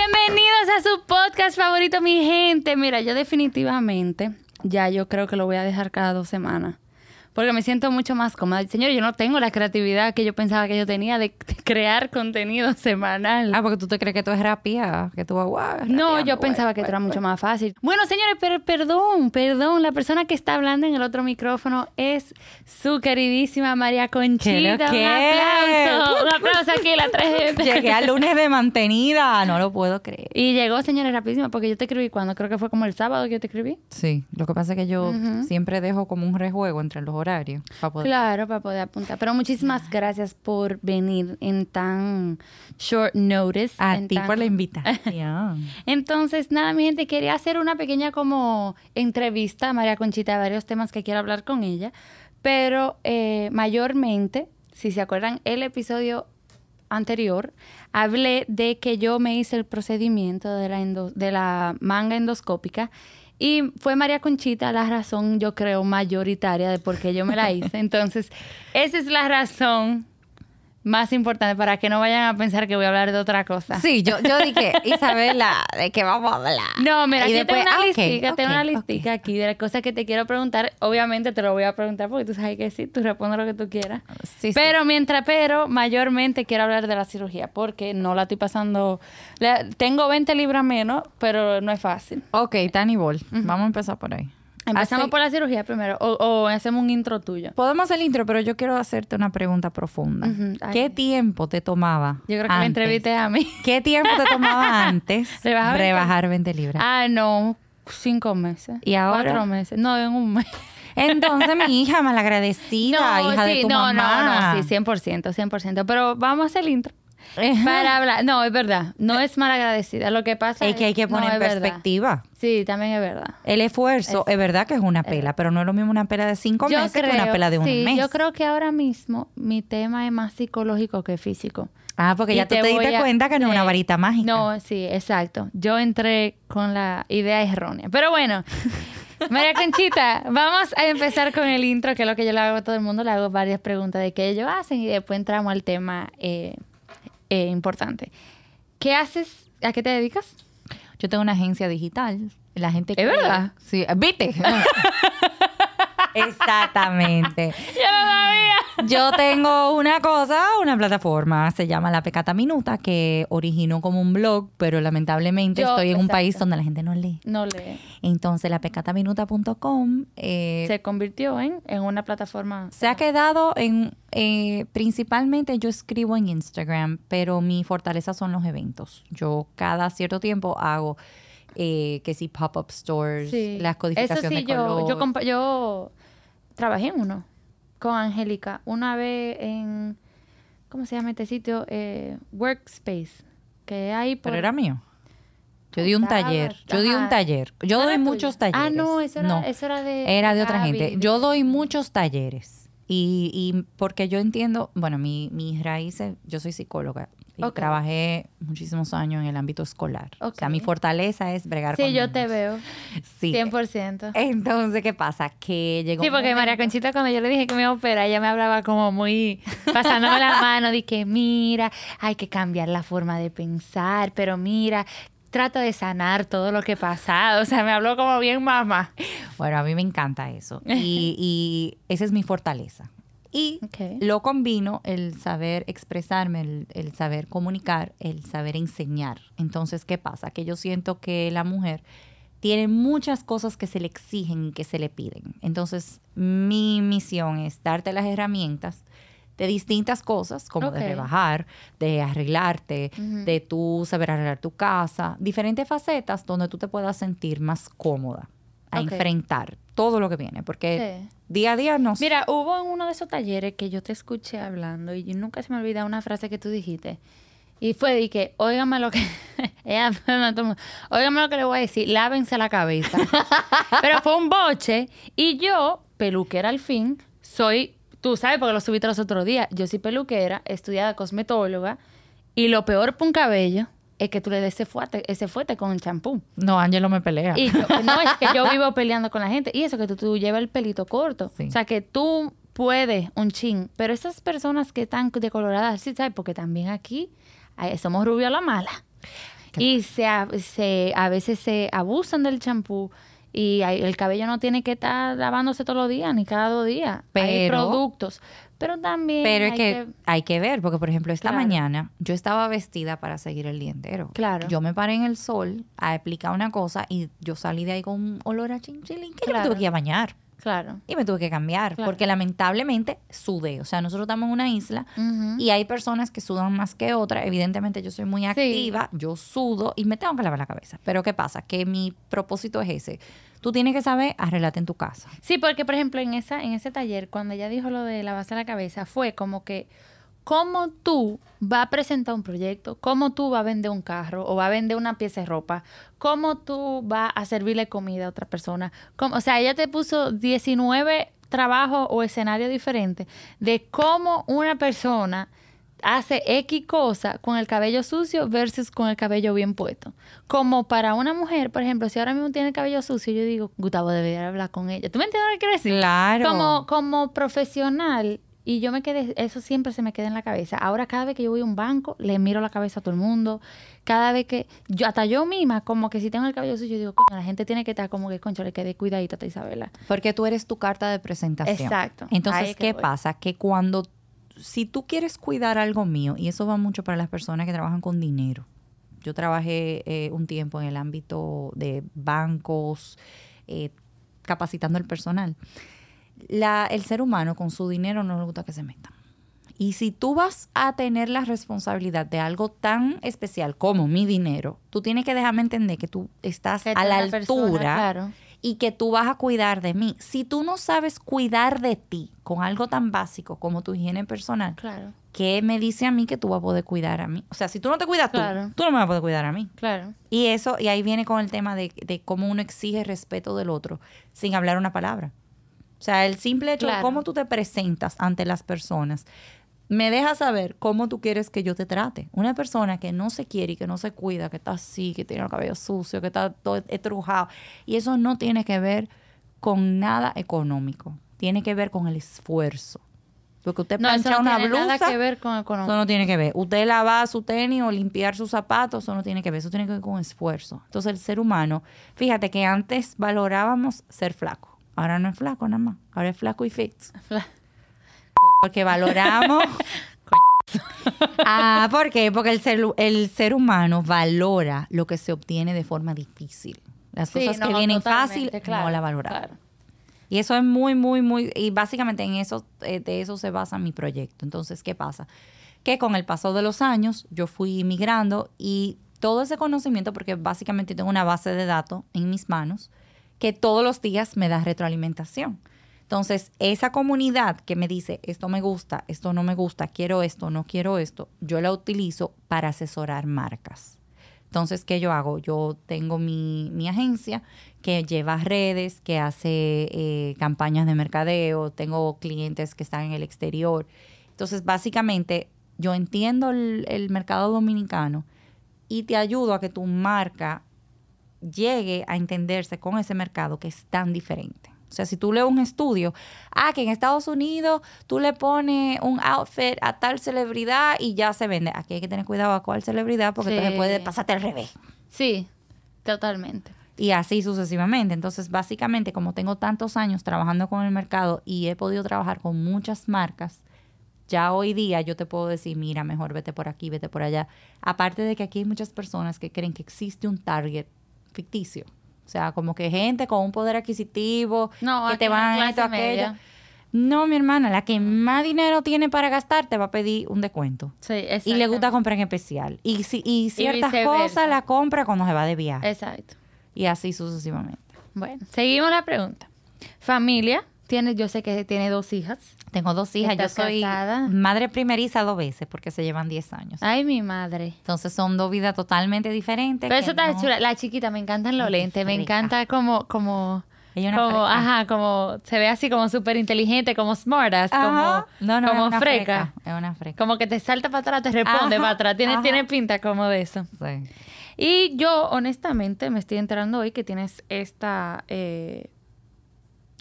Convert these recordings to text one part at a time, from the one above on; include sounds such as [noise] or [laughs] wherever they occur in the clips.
Bienvenidos a su podcast favorito, mi gente. Mira, yo definitivamente ya yo creo que lo voy a dejar cada dos semanas. Porque me siento mucho más cómoda. Señor, yo no tengo la creatividad que yo pensaba que yo tenía de crear contenido [laughs] semanal. Ah, porque tú te crees que tú es rapia, que tú guau, No, yo pensaba que esto era mucho más fácil. Bueno, señores, pero perdón, perdón. La persona que está hablando en el otro micrófono es su queridísima María Conchita. ¿Qué lo Un aplauso. Un aplauso aquí, la tres [laughs] Llegué al lunes de mantenida, no lo puedo creer. Y llegó, señores, rapidísimo, porque yo te escribí cuando, creo que fue como el sábado que yo te escribí. Sí, lo que pasa es que yo siempre dejo como un rejuego entre los horarios para poder... Claro, para poder apuntar. Pero muchísimas gracias por venir en tan short notice. A ti tan- por la invitación. [laughs] Entonces, nada, mi gente, quería hacer una pequeña como entrevista a María Conchita de varios temas que quiero hablar con ella, pero eh, mayormente, si se acuerdan, el episodio anterior hablé de que yo me hice el procedimiento de la, endo- de la manga endoscópica y fue María Conchita la razón, yo creo, mayoritaria de por qué yo me la hice. Entonces, esa es la razón más importante para que no vayan a pensar que voy a hablar de otra cosa. Sí, yo, yo dije, [laughs] Isabela, ¿de qué vamos a hablar? No, mira, Y aquí después, tengo una ah, listica, tengo una listica aquí de las cosas que te quiero preguntar. Obviamente te lo voy a preguntar porque tú sabes que sí, tú respondes lo que tú quieras. Sí, sí. Pero mientras, pero mayormente quiero hablar de la cirugía porque no la estoy pasando. la- tengo 20 libras menos, pero no es fácil. Ok, Tani Ball, vamos a empezar por ahí. Empezamos por la cirugía primero o, o hacemos un intro tuyo. Podemos hacer el intro, pero yo quiero hacerte una pregunta profunda. ¿Qué tiempo te tomaba Yo creo que me entrevisté a mí. ¿Qué tiempo te tomaba [laughs] antes ¿Rebajar 20? rebajar 20 libras? Ah, no, cinco meses. ¿Y ahora? Cuatro meses. No, en un mes. Entonces, mi hija [laughs] malagradecida, hija de tu no, mamá. no, no, sí, 100%, 100%. Pero vamos a hacer el intro. Para hablar. No, es verdad. No es mal agradecida. Lo que pasa es Es que hay que poner en verdad. perspectiva. Sí, también es verdad. El esfuerzo, es, verdad que es una pela, pero no es lo mismo una pela de cinco meses que una pela de un sí, mes. yo creo que ahora mismo mi tema es más psicológico que físico. ah, porque Y ya tú te, diste a- cuenta que no es una varita mágica. No, sí, exacto. Yo entré con la idea errónea. Pero bueno, [laughs] María Conchita, vamos a empezar con el intro, que es lo que yo le hago a todo el mundo. Le hago varias preguntas de qué ellos hacen y después entramos al tema eh, eh, importante. ¿Qué haces? ¿A qué te dedicas? Yo tengo una agencia digital. La gente ¿Es cree- verdad? Sí, ¿viste? [laughs] Exactamente. Yo no sabía. Yo tengo una cosa, una plataforma, se llama La Pecata Minuta, que originó como un blog, pero lamentablemente Yo- estoy en un país donde la gente no lee. No lee. Entonces, lapecataminuta.com eh, Se convirtió en, en una plataforma. se ha quedado en, eh, principalmente yo escribo en Instagram, pero mi fortaleza son los eventos. Yo cada cierto tiempo hago eh, que si pop-up stores, Sí. las codificaciones sí, de yo, color. yo, trabajé en uno con Angélica una vez en, ¿cómo se llama este sitio? Eh, Workspace, que hay por... Pero era mío. Yo di un Estaba- taller. Yo di un taller. Yo ¿No doy muchos tuyo? talleres. Ah, no, eso era, No, eso era de... era de otra Gaby, gente. Yo doy muchos talleres. Y, y porque yo entiendo, bueno, mi, mis raíces, yo soy psicóloga trabajé muchísimos años en el ámbito escolar. O sea, mi fortaleza es bregar Sí, con yo te veo, Sí. 100%. Entonces, ¿qué pasa? Que llegó Sí, porque María Conchita cuando yo le dije que me iba a operar, ella me hablaba como muy pasándome la mano, que mira, hay que cambiar la forma de pensar, pero mira, trata de sanar todo lo que pasado. O sea, me habló como bien mamá. Bueno, a mí me encanta eso. [laughs] Y, y esa es mi fortaleza. Y lo combino el saber expresarme, el, el saber comunicar, el saber enseñar. Entonces, ¿qué pasa? Que yo siento que la mujer tiene muchas cosas que se le exigen y que se le piden. Entonces, mi misión es darte las herramientas de distintas cosas, como de rebajar, de arreglarte, de tú saber arreglar tu casa, diferentes facetas donde tú te puedas sentir más cómoda a enfrentar todo lo que viene, porque Sí. día a día no Mira, hubo en uno de esos talleres que yo te escuché hablando y nunca se me olvida una frase que tú dijiste. Y fue de que, óigame lo que... [laughs] Ella, [laughs] óigame lo que le voy a decir, lávense la cabeza. [laughs] Pero fue un boche y yo, peluquera al fin, soy, tú sabes, porque lo subiste los otros días, yo soy peluquera, estudiada cosmetóloga y lo peor para un cabello es que tú le des ese fuerte, ese fuerte con el champú. No, Ángelo me pelea. Y yo- no, es que yo [laughs] vivo peleando con la gente. Y eso que tú, tú llevas el pelito corto. Sí. O sea, que tú puedes un chin. Pero esas personas que están decoloradas, sí, ¿sabes? Porque también aquí somos rubios a la mala. Y se, a- se, a veces se abusan del champú y hay- el cabello no tiene que estar lavándose todos los días ni cada dos días. hay Pero- productos. Pero también Pero es hay que, hay que ver, porque por ejemplo, esta Claro. mañana yo estaba vestida para seguir el día entero. Claro. Yo me paré en el sol a explicar una cosa y yo salí de ahí con un olor a chinchilín que yo me Claro. tuve que ir a bañar. Claro. Y me tuve que cambiar, Claro. porque lamentablemente sudé. O sea, nosotros estamos en una isla y hay personas que sudan más que otras. Evidentemente yo soy muy activa, yo sudo y me tengo que lavar la cabeza. Pero ¿qué pasa? Que mi propósito es ese. Tú tienes que saber arreglarte en tu casa. Sí, porque por ejemplo en esa en ese taller cuando ella dijo lo de lavarse la cabeza fue como que cómo tú vas a presentar un proyecto, cómo tú vas a vender un carro o vas a vender una pieza de ropa, cómo tú vas a servirle comida a otra persona. Cómo- o sea, ella te puso 19 trabajos o escenarios diferentes de cómo una persona hace X cosa con el cabello sucio versus con el cabello bien puesto. Como para una mujer, por ejemplo, si ahora mismo tiene el cabello sucio, yo digo, Gustavo debería hablar con ella. ¿Tú me entiendes lo que quiero decir? Claro. Como, como profesional, y yo me quedé, eso siempre se me queda en la cabeza. Ahora cada vez que yo voy a un banco, le miro la cabeza a todo el mundo. Cada vez que, yo hasta yo misma, como que si tengo el cabello sucio, yo digo, coño, la gente tiene que estar como que, concho, le quede cuidadita a Isabela. Porque tú eres tu carta de presentación. Exacto. Entonces, ¿qué voy. pasa? Que cuando, si tú quieres cuidar algo mío, y eso va mucho para las personas que trabajan con dinero. Yo trabajé eh, un tiempo en el ámbito de bancos, eh, capacitando el personal. La- el ser humano con su dinero no le gusta que se metan. Y si tú vas a tener la responsabilidad de algo tan especial como mi dinero, tú tienes que dejarme entender que tú estás Que a la persona, altura claro. y que tú vas a cuidar de mí. Si tú no sabes cuidar de ti con algo tan básico como tu higiene personal, Claro, ¿qué me dice a mí que tú vas a poder cuidar a mí? O sea, si tú no te cuidas Claro. tú, tú no me vas a poder cuidar a mí. claro. Y eso, y ahí viene con el tema de, de cómo uno exige respeto del otro sin hablar una palabra. O sea, el simple hecho de cómo tú te presentas ante las personas me deja saber cómo tú quieres que yo te trate. Una persona que no se quiere y que no se cuida, que está así, que tiene el cabello sucio, que está todo estrujado. Y eso no tiene que ver con nada económico. Tiene que ver con el esfuerzo. Porque usted No, eso plancha no una tiene blusa. nada que ver con Eso economía. no tiene que ver. Usted lavar su tenis o limpiar sus zapatos, eso no tiene que ver. Eso tiene que ver con esfuerzo. Entonces, el ser humano, fíjate que antes valorábamos ser flaco. Ahora no es flaco nada más. Ahora es flaco y fit. Porque valoramos. [laughs] ah, ¿por qué? Porque el ser, el ser humano valora lo que se obtiene de forma difícil. Las Sí, cosas que vienen fácil, claro, no la valoramos. claro. Y eso es muy, muy, muy, y básicamente en eso, eh, de eso se basa mi proyecto. Entonces, ¿qué pasa? Que con el paso de los años yo fui migrando y todo ese conocimiento, porque básicamente tengo una base de datos en mis manos, que todos los días me da retroalimentación. Entonces, esa comunidad que me dice, esto me gusta, esto no me gusta, quiero esto, no quiero esto, yo la utilizo para asesorar marcas. Entonces, ¿qué yo hago? Yo tengo mi, mi agencia que lleva redes, que hace eh, campañas de mercadeo, tengo clientes que están en el exterior. Entonces, básicamente, yo entiendo el, el mercado dominicano y te ayudo a que tu marca llegue a entenderse con ese mercado que es tan diferente. O sea, si tú lees un estudio, ah, que en Estados Unidos tú le pones un outfit a tal celebridad y ya se vende. Aquí hay que tener cuidado a cuál celebridad porque Sí. entonces puede pasarte al revés. Sí, totalmente. Y así sucesivamente. Entonces, básicamente, como tengo tantos años trabajando con el mercado y he podido trabajar con muchas marcas, ya hoy día yo te puedo decir, mira, mejor vete por aquí, vete por allá. Aparte de que aquí hay muchas personas que creen que existe un target ficticio. O sea, como que gente con un poder adquisitivo, No, que te van esto, aquello. No, mi hermana, la que más dinero tiene para gastar te va a pedir un descuento. Sí, Y le gusta comprar en especial. Y, si, y ciertas cosas la compra cuando se va de viaje. Exacto. Y así sucesivamente. Bueno, seguimos la pregunta. Familia, tiene, yo sé que tiene dos hijas. Tengo dos hijas. Yo ¿Estás soy casada? madre primeriza dos veces porque se llevan 10 años. Ay, mi madre. Entonces son dos vidas totalmente diferentes. Pero eso está no- chula. La chiquita, me encantan los lentes. Me encanta como, como, como, ajá, como, se ve así como súper inteligente, como smartass, como, no, no, como es una freca. Es una freca. Como que te salta para atrás, te responde Ajá, para atrás. Tiene, ajá. tiene pinta como de eso. Sí. Y yo, honestamente, me estoy enterando hoy que tienes esta... Eh,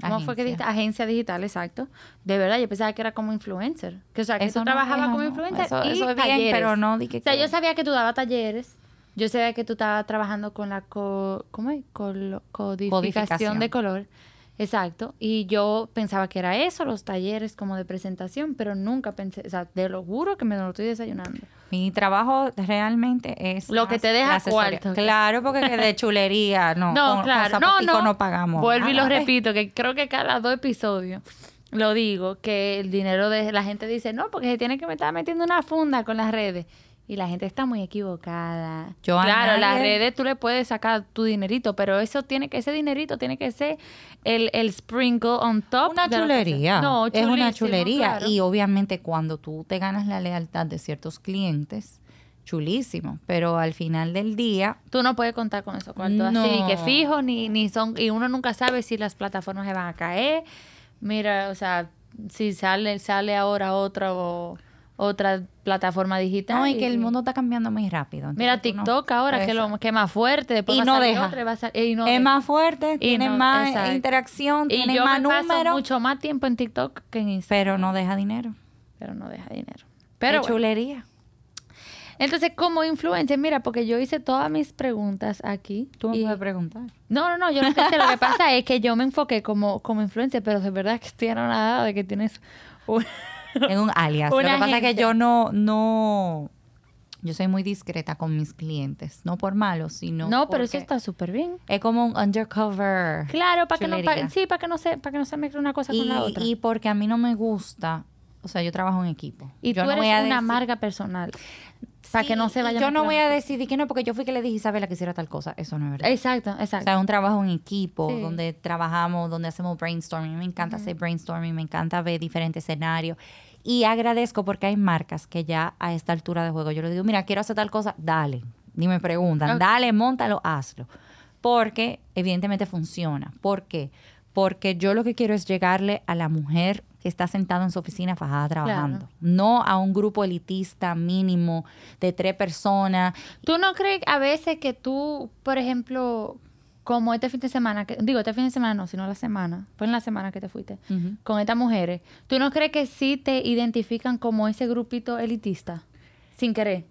¿Cómo fue que Agencia. dijiste? Agencia digital, exacto. De verdad, yo pensaba que era como influencer. Que, o sea, que Eso tú no, trabajabas como no. influencer Eso- y eso es bien, talleres. pero no di que- O sea, yo sabía que tú dabas talleres. Yo sabía que tú estabas trabajando con la co- ¿cómo es? Codificación. de color. Exacto. Y yo pensaba que era eso, los talleres como de presentación, pero nunca pensé, o sea, te lo juro que me lo estoy desayunando. Mi trabajo realmente es Lo que te deja cuarto. Claro, porque que de chulería, no. No, con- claro. Con no, no. no pagamos. Vuelvo y lo repito, que creo que cada dos episodios lo digo, que el dinero de la gente dice, no, porque se tiene que me estar metiendo una funda con las redes. Y la gente está muy equivocada. Yo claro, las redes tú le puedes sacar tu dinerito, pero eso tiene que, ese dinerito tiene que ser el, el sprinkle on top. Una chulería. No, es una chulería. claro. Y obviamente cuando tú te ganas la lealtad de ciertos clientes, chulísimo. Pero al final del día, Tú no puedes contar con esos cuartos así, No. que fijo, ni, ni son, y uno nunca sabe si las plataformas se van a caer. Mira, o sea, si sale, sale ahora otra o otra plataforma digital. no, y que el mundo está cambiando muy rápido. Mira tú no- TikTok ahora, que, lo, que es más fuerte, después Y va no deja. otra y va a sal- y no es deja. más fuerte, Y tiene no- más exacto. interacción, Y tiene yo más me paso números, mucho más tiempo en TikTok que en Instagram, pero no deja dinero. pero no deja dinero. Pero bueno. chulería. entonces como influencer, mira, porque yo hice todas mis preguntas aquí. Tú me y- puedes preguntar. No, no, no, yo no sé. Lo que pasa es que yo me enfoqué como, como influencer, pero de verdad que estoy nada de que tienes un... En un alias. Lo que Una pasa es que yo no, no, yo soy muy discreta con mis clientes, no por malo, sino No, pero eso está súper bien. es como un undercover. Claro, para que no chulería. pa- sí, para que no se para que no se mezcle una cosa y, con la otra. y Y, porque a mí no me gusta, o sea, yo trabajo en equipo. yo tú no eres voy a una marca personal. Para que no se vaya Yo no voy a decidir que no, porque yo fui que le dije a Isabela que hiciera tal cosa. Eso no es verdad. Exacto, O exacto. sea, es un trabajo en equipo, Sí. donde trabajamos, donde hacemos brainstorming. Me encanta hacer brainstorming, me encanta ver diferentes escenarios. Y agradezco porque hay marcas que ya a esta altura de juego yo les digo, mira, quiero hacer tal cosa, dale. Ni me preguntan, Ok. dale, montalo, hazlo. Porque evidentemente funciona. ¿Por qué? Porque yo lo que quiero es llegarle a la mujer que está sentada en su oficina fajada trabajando. Claro. No a un grupo elitista mínimo de tres personas. ¿Tú no crees a veces que tú, por ejemplo, como este fin de semana, que, digo, este fin de semana no, sino la semana, fue en la semana que te fuiste, con estas mujeres, ¿tú no crees que sí te identifican como ese grupito elitista? Sin querer.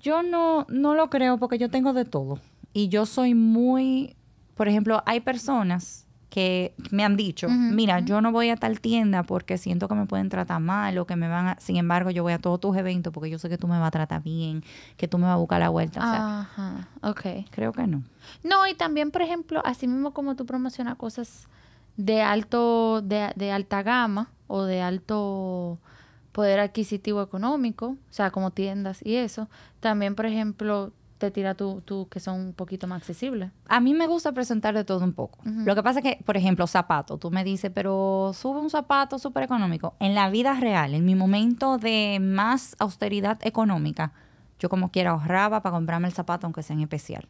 Yo no, no lo creo porque yo tengo de todo. Y yo soy muy, por ejemplo, hay personas que me han dicho, mira, yo no voy a tal tienda porque siento que me pueden tratar mal o que me van a... Sin embargo, yo voy a todos tus eventos porque yo sé que tú me vas a tratar bien, que tú me vas a buscar la vuelta. O sea, Ajá, ok. creo que no. No, y también, por ejemplo, así mismo como tú promocionas cosas de alto, de, de alta gama o de alto poder adquisitivo económico, o sea, como tiendas y eso, también, por ejemplo, te tira tú, tú que son un poquito más accesibles. A mí me gusta presentar de todo un poco. Lo que pasa es que, por ejemplo, zapatos. Tú me dices, pero sube un zapato súper económico. En la vida real, en mi momento de más austeridad económica, yo como quiera ahorraba para comprarme el zapato, aunque sea en especial.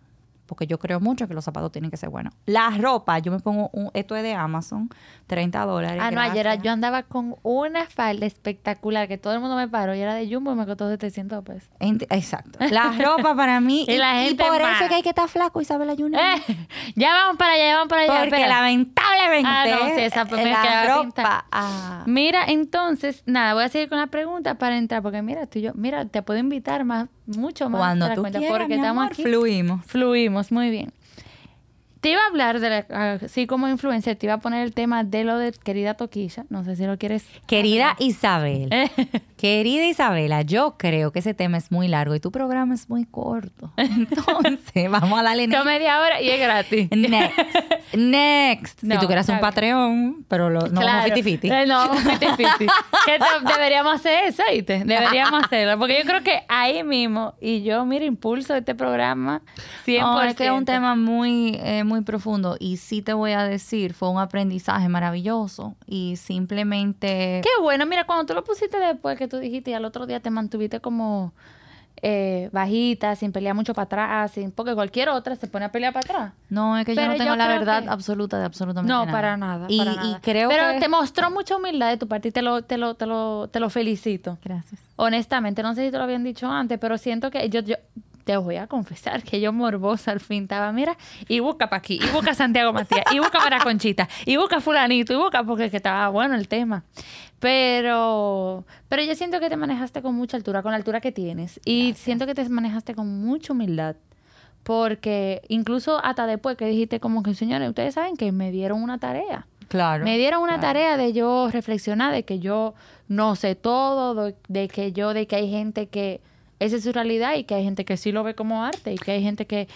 Porque yo creo mucho que los zapatos tienen que ser buenos. La ropa, yo me pongo, un, esto es de Amazon, 30 dólares. Ah, no, ayer yo andaba con una falda espectacular que todo el mundo me paró y era de Jumbo y me costó 700 pesos. Ent- Exacto. La ropa para mí. [laughs] Y la gente por eso es que hay que estar flaco, Isabela Junior. Eh, ya vamos para allá, ya vamos para allá. Porque espera. lamentablemente Ah, no, sí, esa me la ropa ah, Mira, entonces, nada, voy a seguir con la pregunta para entrar, porque mira, tú y yo, mira, te puedo invitar más, mucho más. cuando tú quieras, porque mi estamos amor, aquí. fluimos. Fluimos, muy bien. Te iba a hablar de la, así como influencer, te iba a poner el tema de lo de querida Toquilla. No sé si lo quieres. Querida Isabel, Eh, [laughs] querida Isabela, yo creo que ese tema es muy largo y tu programa es muy corto. [laughs] Entonces, vamos a darle next. media hora y es gratis. [laughs] Next. Next. No, si tú quieras un. Patreon, pero lo, no Claro. vamos. Eh, no, vamos. Que te- deberíamos hacer eso, ¿viste? Deberíamos hacerlo. Porque yo creo que ahí mismo, y yo, mira, impulso este programa 100%. No, es que es un tema muy, eh, muy profundo y sí te voy a decir, fue un aprendizaje maravilloso y simplemente... Qué bueno, mira, cuando tú lo pusiste después que tú dijiste y al otro día te mantuviste como eh, bajita, sin pelear mucho para atrás, sin, porque cualquier otra se pone a pelear para atrás. No, es que yo no tengo yo la verdad que- absoluta de absolutamente No, nada. para nada. Y, para y nada. creo Pero que... te mostró mucha humildad de tu parte y te lo, te lo, te lo, te lo felicito. Gracias. Honestamente, no sé si te lo habían dicho antes, pero siento que yo, yo te voy a confesar que yo morbosa al fin estaba, mira, y busca para aquí, y busca Santiago Matías, y busca para Conchita, y busca fulanito, y busca porque que estaba bueno el tema. Pero, pero yo siento que te manejaste con mucha altura, con la altura que tienes, y siento que te manejaste con mucha humildad. porque incluso hasta después que dijiste como que, señores, ustedes saben que me dieron una tarea. Claro. Me dieron una claro. tarea de yo reflexionar, de que yo no sé todo, de, de que yo, de que hay gente que esa es su realidad y que hay gente que sí lo ve como arte y que hay gente que,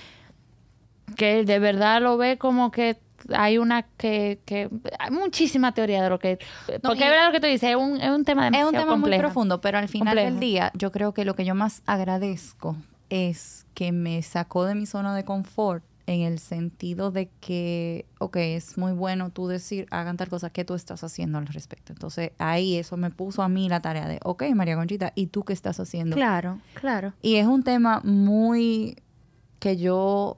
que de verdad lo ve como que hay una que, que hay muchísima teoría de lo que porque No, es verdad lo que tú dices es un, es un tema Es un tema muy profundo, pero al final Complejo. del día, yo creo que lo que yo más agradezco es que me sacó de mi zona de confort en el sentido de que, ok, es muy bueno tú decir, hagan tal cosa, ¿qué tú estás haciendo al respecto? Entonces ahí eso me puso a mí la tarea de, ok, María Conchita, ¿y tú qué estás haciendo? claro claro Y es un tema muy que yo,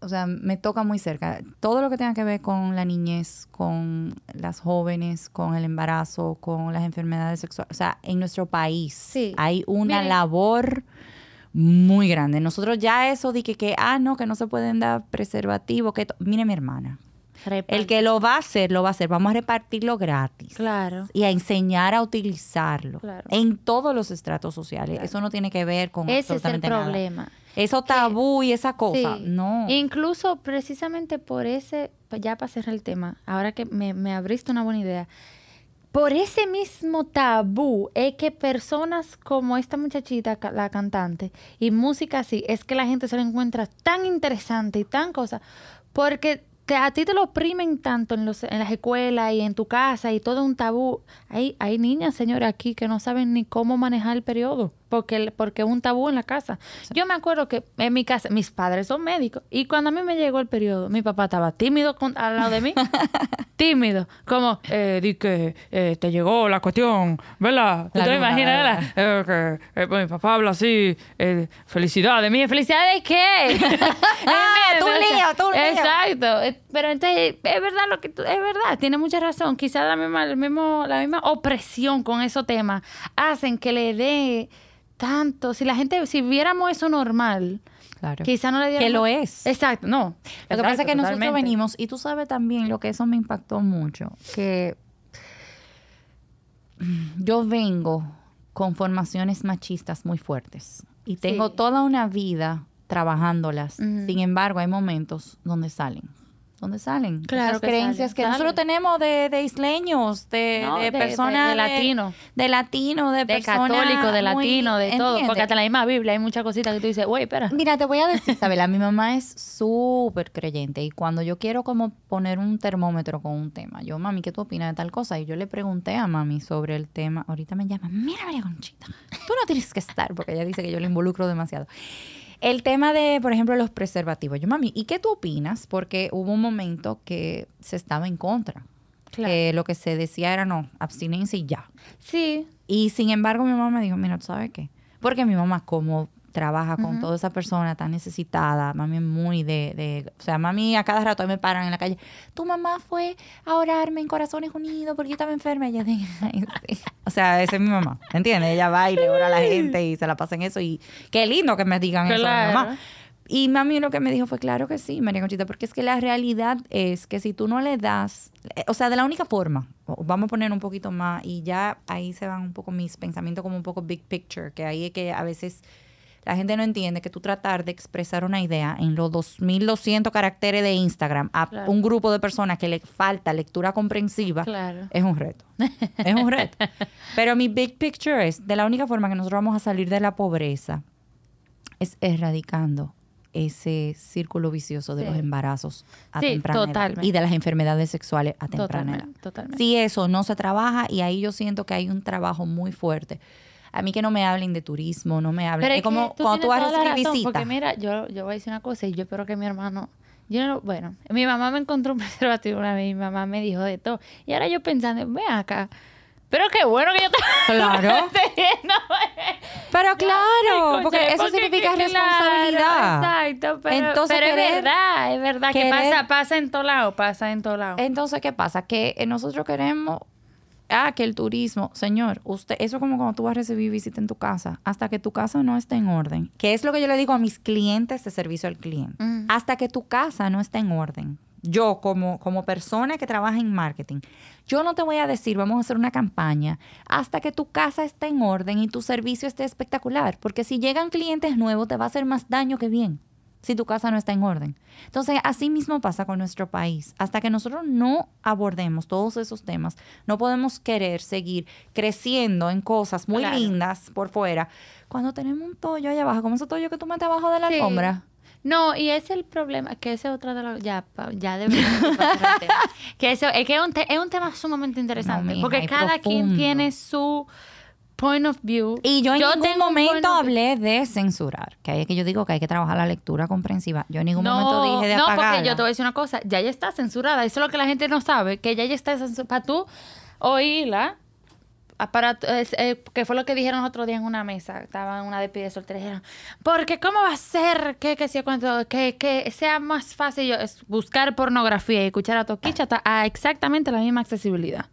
o sea, me toca muy cerca. Todo lo que tenga que ver con la niñez, con las jóvenes, con el embarazo, con las enfermedades sexuales. O sea, en nuestro país Sí. hay una labor muy grande. Nosotros ya eso de que, que, ah, no, que no se pueden dar preservativos, que... Mire mi hermana, el que lo va a hacer, lo va a hacer. Vamos a repartirlo gratis claro y a enseñar a utilizarlo Claro. en todos los estratos sociales. Claro. Eso no tiene que ver con ese es el absolutamente nada. problema Eso tabú y esa cosa, Sí. no. Incluso precisamente por ese, ya para cerrar el tema, ahora que me, me abriste una buena idea, por ese mismo tabú es que personas como esta muchachita, la cantante, y música así, es que la gente se lo encuentra tan interesante y tan cosa, porque te- a ti te lo oprimen tanto en, los, en las escuelas y en tu casa y todo un tabú. Hay, hay niñas, señores, aquí que no saben ni cómo manejar el periodo, porque, porque un tabú en la casa. Yo me acuerdo que en mi casa, mis padres son médicos, y cuando a mí me llegó el periodo, mi papá estaba tímido con- al lado de mí. [laughs] tímido, como, eh, di que eh, te llegó la cuestión, ¿verdad? ¿Tú te imaginas. Eh, que eh, pues, mi papá habla así, eh, felicidades, mía, ¿felicidades de qué? [laughs] [laughs] Ah, tú lío, tú lío. Exacto, Eh, pero entonces es verdad lo que tú, es verdad, tiene mucha razón, quizás la misma, el mismo, la misma opresión con esos temas hacen que le dé tanto, si la gente, si viéramos eso normal, Claro. quizás no le diera Que lo es. Exacto, no. Lo que pasa es que nosotros venimos, y tú sabes también lo que eso me impactó mucho, que yo vengo con formaciones machistas muy fuertes y tengo Sí. toda una vida trabajándolas. Sin embargo, hay momentos donde salen. ¿Dónde salen? Claro Esas creencias salen, que salen. nosotros tenemos de, de isleños, de, No, de de- personas de latino. de latino, de, personas católico, de muy- latino, de todo. ¿entiendes? Porque hasta la misma Biblia hay muchas cositas que tú dices, güey, espera. Mira, te voy a decir, [laughs] Isabela, mi mamá es súper creyente y cuando yo quiero como poner un termómetro con un tema, yo, mami, ¿qué tú opinas de tal cosa? Y yo le pregunté a mami sobre el tema, ahorita me llama, mira María Conchita, tú no tienes que estar, porque ella dice que yo le involucro demasiado. El tema de, por ejemplo, los preservativos. Yo, mami, ¿y qué tú opinas? Porque hubo un momento que se estaba en contra. Claro. Que lo que se decía era, no, abstinencia y ya. Sí, Y sin embargo, mi mamá me dijo, mira, ¿tú sabes qué? Porque mi mamá, como trabaja con toda esa persona tan necesitada, mami es muy de, de... O sea, mami a cada rato me paran en la calle. Tu mamá fue a orarme en Corazones Unidos porque yo estaba enferma. Ella. [laughs] O sea, esa es mi mamá, ¿entiendes? Ella va y le ora a la gente y se la pasa en eso. Y qué lindo que me digan eso Claro. mamá. Y mami lo que me dijo fue, claro que sí, María Conchita, porque es que la realidad es que si tú no le das, eh, o sea, de la única forma, vamos a poner un poquito más, y ya ahí se van un poco mis pensamientos como un poco big picture, que ahí es que a veces la gente no entiende que tú tratar de expresar una idea en los 2200 caracteres de Instagram a Claro. un grupo de personas que le falta lectura comprensiva, claro. es un reto. [laughs] Es un reto. Pero mi big picture es, de la única forma que nosotros vamos a salir de la pobreza es erradicando ese círculo vicioso de Sí. los embarazos a Sí, temprana edad y de las enfermedades sexuales a temprana edad. Totalmente. Si eso no se trabaja y ahí yo siento que hay un trabajo muy fuerte. A mí que no me hablen de turismo, no me hablen. Pero es es como que cuando tú vas a recibir. Porque mira, yo, yo voy a decir una cosa y yo espero que mi hermano... Yo no, bueno, mi mamá me encontró un [laughs] preservativo una vez y mi mamá me dijo de todo. Y ahora yo pensando, ven acá. Pero qué bueno que yo te... [laughs] Claro. [laughs] Pero claro, porque eso significa que- claro, responsabilidad. exacto, pero, Entonces, pero querer- es verdad, es verdad que pasa, pasa en todo lado, pasa en todo lado. Entonces, ¿qué pasa? Que eh, nosotros queremos, ah, que el turismo, señor, usted, eso es como cuando tú vas a recibir visita en tu casa, hasta que tu casa no esté en orden, que es lo que yo le digo a mis clientes de servicio al cliente, Ujú. hasta que tu casa no esté en orden. Yo, como, como persona que trabaja en marketing, yo no te voy a decir, vamos a hacer una campaña hasta que tu casa esté en orden y tu servicio esté espectacular, porque si llegan clientes nuevos te va a hacer más daño que bien. Si tu casa no está en orden. Entonces, así mismo pasa con nuestro país. Hasta que nosotros no abordemos todos esos temas, no podemos querer seguir creciendo en cosas muy Claro. lindas por fuera. Cuando tenemos un tollo allá abajo, como ese tollo que tú metes abajo de la Sí. alfombra. No, y ese es el problema, que ese es otro de los... Ya, ya de. Que [laughs] eso, es que es un, te- es un tema sumamente interesante, mija, porque cada quien tiene su point of view. Y yo en ningún momento of- hablé de censurar, que ahí es que yo digo que hay que trabajar la lectura comprensiva. Yo en ningún momento dije de no, apagarla. porque yo te voy a decir una cosa, ya ella está censurada, eso es lo que la gente no sabe, que ya ella está censurada. Para tú oírla, para, eh, que fue lo que dijeron otro día en una mesa, estaba en una despedida de soltera, dijeron, porque ¿cómo va a ser que, que, cuando, que, que sea más fácil yo, buscar pornografía y escuchar a Toquicha a exactamente la misma accesibilidad?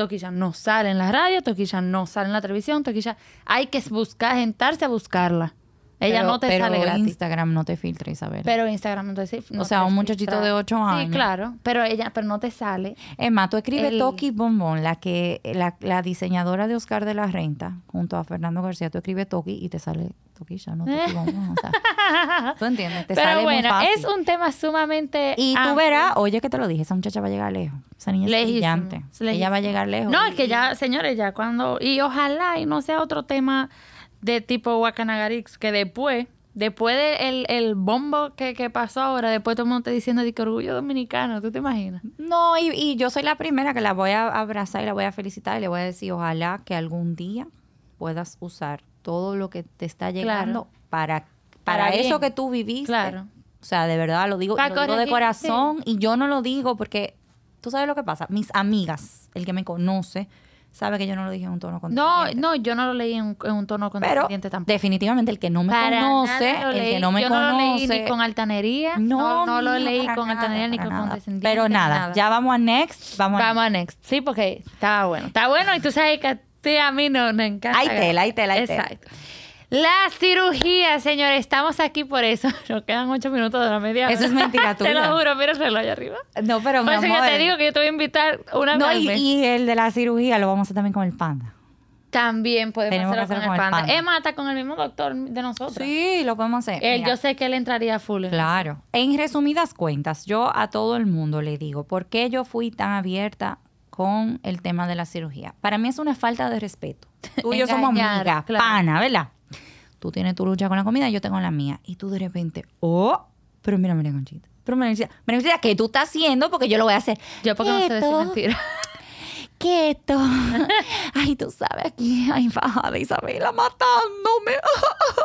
Toquilla no sale en la radio, Toquilla no sale en la televisión, Toquilla hay que buscar, sentarse a buscarla. Ella Pero- no te pero sale gratis. Instagram no te filtra, Isabel. Pero Instagram no te no O sea, un muchachito filtra. de ocho años. Sí, claro, pero ella, pero no te sale. Emma, tú escribes El- Toki Bombón, la que la, la diseñadora de Oscar de la Renta, junto a Fernando García, tú escribes Toki y te sale Toquilla, no Toki Bombón. O sea, [laughs] tú entiendes, te sale pero muy bueno, fácil. es un tema sumamente Y tú amplio. verás, oye que te lo dije, esa muchacha va a llegar lejos. Esa niña es brillante. es Ella va a llegar lejos. No, es que ya, señores, ya cuando y ojalá y no sea otro tema de tipo Wakanagarix que después Después del el bombo que, que pasó ahora, después todo el mundo está diciendo de que orgullo dominicano, ¿tú te imaginas? No, y, y yo soy la primera que la voy a abrazar y la voy a felicitar y le voy a decir, ojalá que algún día puedas usar todo lo que te está llegando para, para, Para eso que tú viviste. Claro. O sea, de verdad lo digo, lo digo de corazón y yo no lo digo porque tú sabes lo que pasa. Mis amigas, el que me conoce, sabe que yo no lo dije en un tono No, condescendiente. no, yo no lo leí en, un- en un tono pero condescendiente tampoco. definitivamente el que no me Para conoce, nada lo el que no me yo no lo leí conoce, ni con altanería. No, no, lo leí con nada, altanería ni con nada. condescendiente. Pero nada, ya vamos a next, vamos, a Vamos a next. Sí, porque estaba bueno. Está bueno y tú sabes que a ti a mí no, no encanta. Hay tela, hay tela, hay tela. Exacto. La cirugía, señores. Estamos aquí por eso. [laughs] Nos quedan ocho minutos de la media hora. Eso es mentira [laughs] Te lo tuya. juro, mira el reloj allá arriba. No, pero Por eso yo te digo que yo te voy a invitar una No, vez y, y el de la cirugía lo vamos a hacer también con el panda. También podemos Tenemos hacerlo con, el con el panda. Emma está con el mismo doctor de nosotros. Sí, lo podemos hacer. Él, yo sé que él entraría full. en Claro. En resumidas cuentas, yo a todo el mundo le digo, ¿por qué yo fui tan abierta con el tema de la cirugía? Para mí es una falta de respeto. [laughs] Tú y yo somos amigas, claro. pana, ¿verdad? Tú tienes tu lucha con la comida, yo tengo la mía. Y tú de repente, oh, pero mira, María Conchita. Pero María Conchita, ¿qué tú estás haciendo? Porque yo lo voy a hacer. Yo porque no sé decir mentira. [laughs] Quieto. [laughs] Ay, tú sabes aquí, ay, bajada Isabela matándome.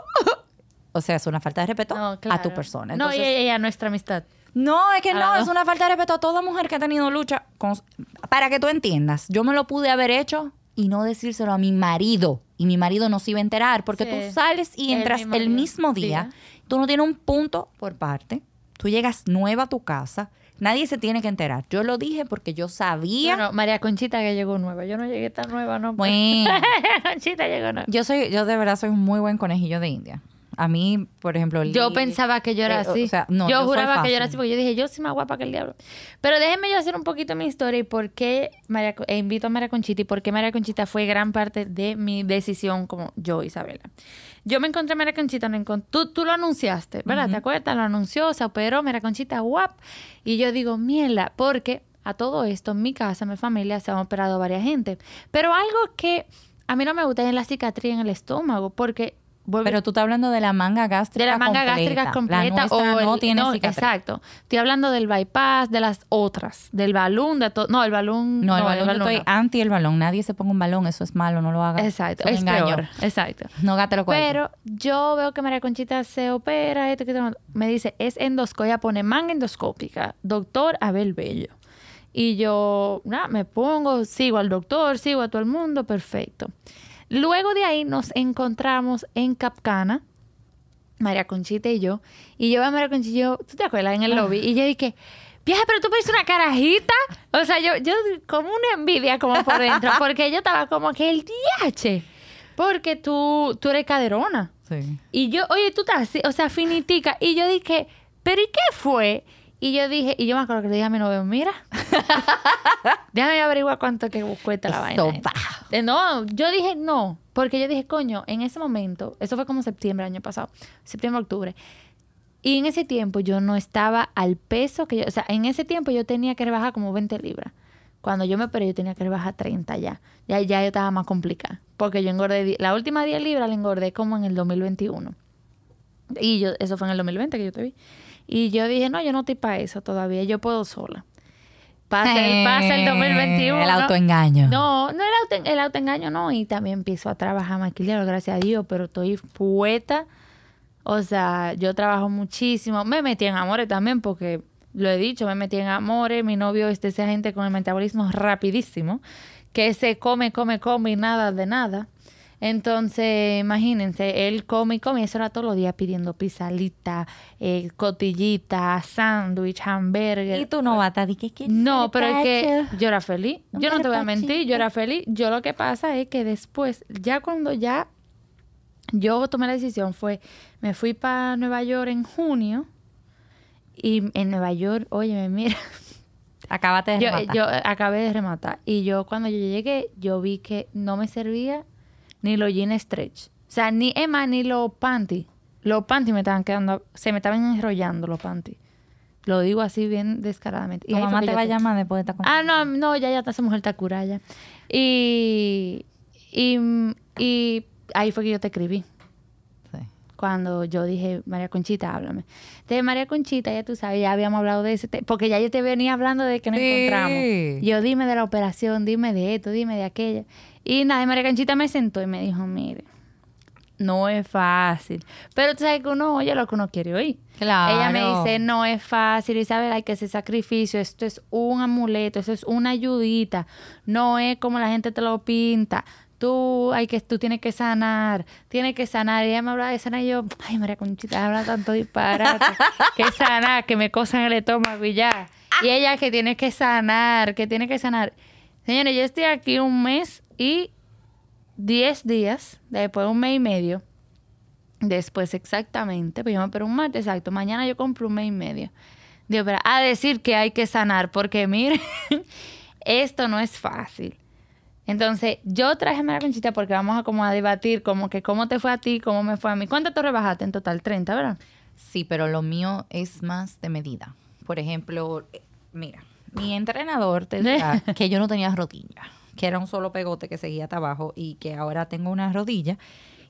[laughs] o sea, es una falta de respeto No, a tu persona. No, y ella, nuestra amistad. no, es que no, no. es una falta de respeto a toda mujer que ha tenido lucha. con- para que tú entiendas, yo me lo pude haber hecho y no decírselo a mi marido. Y mi marido no se iba a enterar porque Sí. tú sales y El entras mismo el mismo día. Día. Tú no tienes un punto por parte. Tú llegas nueva a tu casa. Nadie se tiene que enterar. Yo lo dije porque yo sabía. Bueno, María Conchita que llegó nueva. Yo no llegué tan nueva, no. Bueno. [laughs] Conchita llegó nueva. Yo soy, yo de verdad soy un muy buen conejillo de India. A mí, por ejemplo, Yo pensaba que yo era eh, o así. sea, no, yo, juraba que yo era así porque yo dije, yo soy más guapa que el diablo. Pero déjenme yo hacer un poquito mi historia y por qué María, Co- e invito a María Conchita y por qué María Conchita fue gran parte de mi decisión como yo, Isabela. Yo me encontré a María Conchita, no encont- tú, tú lo anunciaste, ¿verdad? ¿Te acuerdas? Lo anunció, se operó, María Conchita, guap. Y yo digo, mierda, porque a todo esto, en mi casa, en mi familia, se han operado varias gente. Pero algo que a mí no me gusta es la cicatriz en el estómago, porque... vuelve- Pero tú estás hablando de la manga gástrica de la manga completa. gástrica completa La o el- no tiene no, exacto estoy hablando del bypass de las otras del balón de to- no el balón No, el balón, yo estoy no. anti el balón. Nadie se ponga un balón, eso es malo, no lo hagas. exacto Es peor exacto No gate lo pero yo veo que María Conchita se opera esto que me dice es endoscopia pone manga endoscópica doctor Abel Bello y yo nada me pongo sigo al doctor sigo a todo el mundo perfecto luego de ahí nos encontramos en Capcana María Conchita y yo. Y yo a María Conchita y yo, ¿tú te acuerdas? En el lobby. Y yo dije, vieja, pero tú pareces una carajita. O sea, yo, yo como una envidia como por dentro. [laughs] Porque yo estaba como que el diache. Porque tú, tú eres caderona. Sí. Y yo, oye, tú estás así, o sea, finitica. Y yo dije, ¿pero y qué fue? Y yo dije, y yo me acuerdo que le dije a mi novio, mira, [laughs] déjame averiguar cuánto que cuesta la vaina. va. Eh, No, yo dije no, porque yo dije, coño, en ese momento, eso fue como septiembre, año pasado, septiembre, octubre. Y en ese tiempo yo no estaba al peso que yo, o sea, en ese tiempo yo tenía que rebajar como 20 libras. Cuando yo me operé yo tenía que rebajar 30 ya. Ya, ya yo estaba más complicada. Porque yo engordé, la última 10 libras la engordé como en el 2021. Y yo, eso fue en el 2020 que yo te vi. Y yo dije, no, yo no estoy para eso todavía, yo puedo sola. Pasa el, pasa el 2021. El autoengaño. No, no el, auto, el autoengaño, no. Y también empiezo a trabajar maquillero, gracias a Dios, pero estoy poeta. O sea, yo trabajo muchísimo. Me metí en amores también porque, lo he dicho, me metí en amores. Mi novio es de esa gente con el metabolismo rapidísimo, que se come, come, come y nada de nada. Entonces, imagínense, él come y come, y eso era todos los días pidiendo pizzalita, eh, cotillita, sándwich, hamburger. Y tú no vas a decir que No, pero es que yo era feliz. Yo no te voy a mentir, yo era feliz. Yo lo que pasa es que después, ya cuando ya yo tomé la decisión fue, me fui para Nueva York en junio y en Nueva York, oye, mira, [laughs] Acábate de yo, rematar. yo acabé de rematar y yo cuando yo llegué, yo vi que no me servía ni los jeans stretch. O sea, ni Emma ni los panty. Los panty me estaban quedando, se me estaban enrollando los panty. Lo digo así bien descaradamente. Tu ahí fue mamá te va a llamar después de esta Ah, no, no, ya, ya, esa mujer está curada ya. Y, y, y ahí fue que yo te escribí. Cuando yo dije, María Conchita, háblame. Entonces, María Conchita, ya tú sabes, ya habíamos hablado de ese, te- porque ya yo te venía hablando de que nos Sí. encontramos. Yo, dime de la operación, dime de esto, dime de aquello. Y nada, y María Conchita me sentó y me dijo, mire, no es fácil. Pero tú sabes que uno oye lo que uno quiere oír. Claro. Ella me dice, no es fácil, Isabel, hay que hacer sacrificio, esto es un amuleto, esto es una ayudita, no es como la gente te lo pinta. Tú, hay que, tú tienes que sanar, tienes que sanar. Y ella me hablaba de sanar y yo, ay, María Conchita, habla tanto disparate. que sanar, que me cosan el estómago y ya. Y ella que tiene que sanar, que tiene que sanar. Señores, yo estoy aquí un mes y 10 días, después un mes y medio. Después exactamente, pues yo me un martes, exacto. Mañana yo compro un mes y medio. Digo, pero a decir que hay que sanar, porque mire, [laughs] esto no es fácil. Entonces, yo traje a María Conchita porque vamos a como a debatir como que cómo te fue a ti, cómo me fue a mí. ¿Cuánto tú rebajaste en total? 30, ¿verdad? Sí, pero lo mío es más de medida. Por ejemplo, eh, mira, mi entrenador te [laughs] dirá que yo no tenía rodilla, que era un solo pegote que seguía hasta abajo y que ahora tengo una rodilla.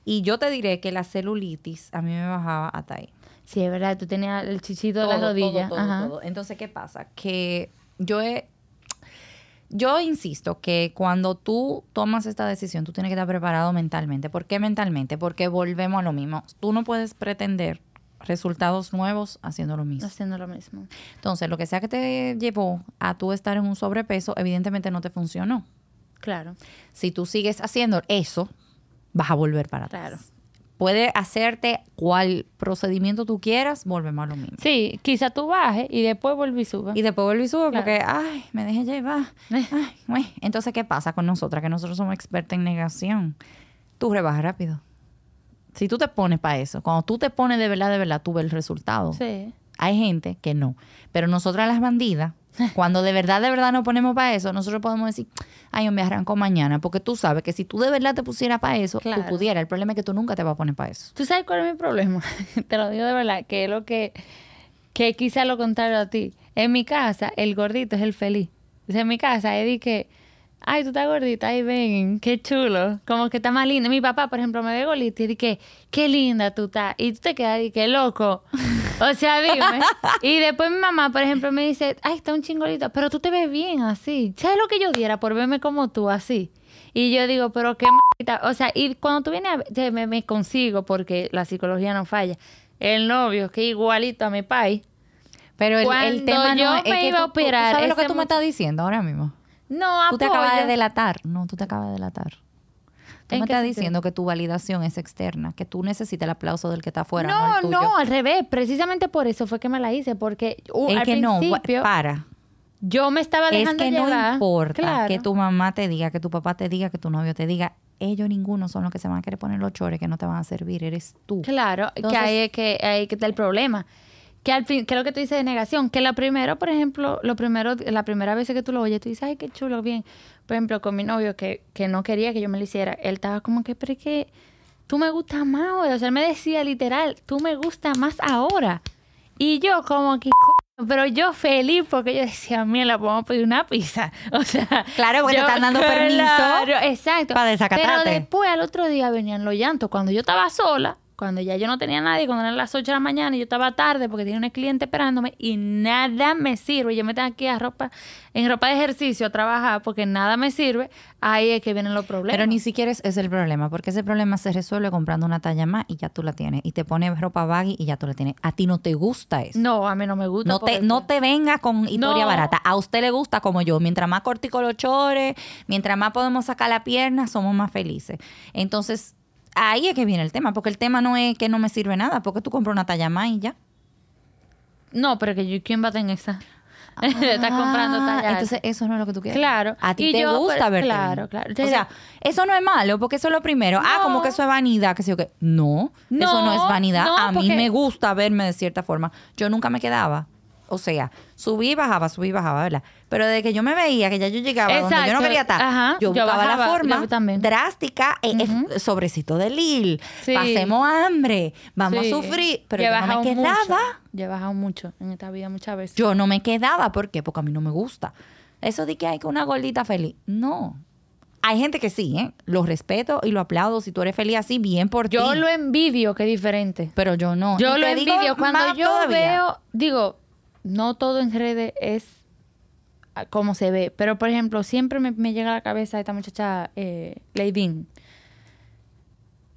Y yo te diré que la celulitis a mí me bajaba hasta ahí. Sí, es verdad, tú tenías el chichito de la rodilla. todo, todo, Ajá. todo. Entonces, ¿qué pasa? Que yo he... Yo insisto que cuando tú tomas esta decisión, tú tienes que estar preparado mentalmente. ¿Por qué mentalmente? Porque volvemos a lo mismo. Tú no puedes pretender resultados nuevos haciendo lo mismo. Haciendo lo mismo. Entonces, lo que sea que te llevó a tú estar en un sobrepeso, evidentemente no te funcionó. Claro, Si tú sigues haciendo eso, vas a volver para atrás. claro. Puede hacerte cual procedimiento tú quieras, volvemos a lo mismo. Sí, quizá tú bajes y después vuelves y subas. Y después vuelvo y Claro. porque, ay, me dejé llevar. [laughs] Ay, güey. Entonces, ¿qué pasa con nosotras? Que nosotros somos expertas en negación. Tú rebajas rápido. Si tú te pones para eso, cuando tú te pones de verdad, de verdad, tú ves el resultado. Sí. Hay gente que no. Pero nosotras las bandidas, cuando de verdad, de verdad nos ponemos para eso, nosotros podemos decir, ay, yo me arranco mañana. Porque tú sabes que si tú de verdad te pusieras para eso, Claro. tú pudieras. El problema es que tú nunca te vas a poner para eso. ¿Tú sabes cuál es mi problema? [laughs] Te lo digo de verdad, que es lo que, que quizá lo contrario a ti. En mi casa, el gordito es el feliz. O sea, en mi casa, es de que, ay, tú estás gordita, ay, ven, qué chulo. Como que está más linda. Mi papá, por ejemplo, me ve gordita y dice, qué linda tú estás. Y tú te quedas y que loco. O sea, dime. y después mi mamá, por ejemplo, me dice, ay, está un chingolito, pero tú te ves bien así. ¿Sabes lo que yo diera por verme como tú así? Y yo digo, pero qué maldita. O sea, y cuando tú vienes a me, me consigo, porque la psicología no falla, el novio, que igualito a mi país. Pero el, el tema yo es me que iba a tú- operar, ¿tú ¿Sabes lo que tú me estás diciendo ahora mismo? No, Tú te acabas de delatar. No, tú te acabas de delatar. Tú ¿En me estás sentido? diciendo que tu validación es externa, que tú necesitas el aplauso del que está afuera, no, No, el tuyo. no, al revés. Precisamente por eso fue que me la hice, porque uh, el al que no, principio para. yo me estaba Es dejando que no importa Claro. que tu mamá te diga, que tu papá te diga, que tu novio te diga. Ellos ninguno son los que se van a querer poner los chores que no te van a servir, eres tú. Claro, Entonces- que ahí es que, ahí que está el problema. Que al fin, que es lo que tú dices de negación, que la primera, por ejemplo, lo primero, la primera vez que tú lo oyes, tú dices, ay, qué chulo, bien. Por ejemplo, con mi novio que, que no quería que yo me lo hiciera, él estaba como que, pero es que tú me gustas más ahora. O sea, él me decía literal, tú me gustas más ahora. Y yo como que, pero yo feliz porque yo decía, mira, la podemos pedir una pizza. [laughs] O sea, Claro, porque te están dando permiso Claro, exacto. para desacatarte. Pero después al otro día venían los llantos. Cuando yo estaba sola, cuando ya yo no tenía nadie, cuando eran las 8 de la mañana y yo estaba tarde porque tenía un cliente esperándome y nada me sirve. Yo me tengo aquí a ropa, en ropa de ejercicio a trabajar porque nada me sirve. Ahí es que vienen los problemas. Pero ni siquiera es, es el problema, porque ese problema se resuelve comprando una talla más y ya tú la tienes. Y te pones ropa baggy y ya tú la tienes. A ti no te gusta eso. No, a mí no me gusta. No te, no te venga con historia No. barata. A usted le gusta como yo. Mientras más cortico los chores, mientras más podemos sacar la pierna, somos más felices. Entonces, ahí es que viene el tema. Porque el tema no es que no me sirve nada, porque tú compras una talla más y ya. No, pero que yo, ¿quién va a tener esa? [laughs] Está comprando Ah, tallas. Entonces, eso no es lo que tú quieres. Claro. A ti Y te yo, gusta pues, verte claro, claro. O sea, eso no es malo, porque eso es lo primero. Ah, No. como que eso es vanidad, que sé yo qué. No, eso no es No, vanidad. no, a mí porque- me gusta verme de cierta forma. Yo nunca me quedaba. O sea, subí y bajaba, subí y bajaba, ¿verdad? Pero desde que yo me veía, que ya yo llegaba donde yo no quería estar, Ajá, yo yo buscaba la forma yo también. drástica, eh, eh, sobrecito de Lil, Sí. pasemos hambre, vamos Sí. a sufrir, pero Yo yo no me quedaba. mucho. Yo he bajado mucho en esta vida muchas veces. Yo no me quedaba. ¿Por qué? Porque a mí no me gusta. Eso de que hay que una gordita feliz. No. Hay gente que sí, ¿eh? Lo respeto y lo aplaudo. Si tú eres feliz así, bien por Yo ti. lo envidio, que es diferente. Pero yo no. Yo lo envidio. Cuando yo todavía. veo, digo, no todo en redes es ah, como se ve, pero por ejemplo, siempre me, me llega a la cabeza esta muchacha, eh,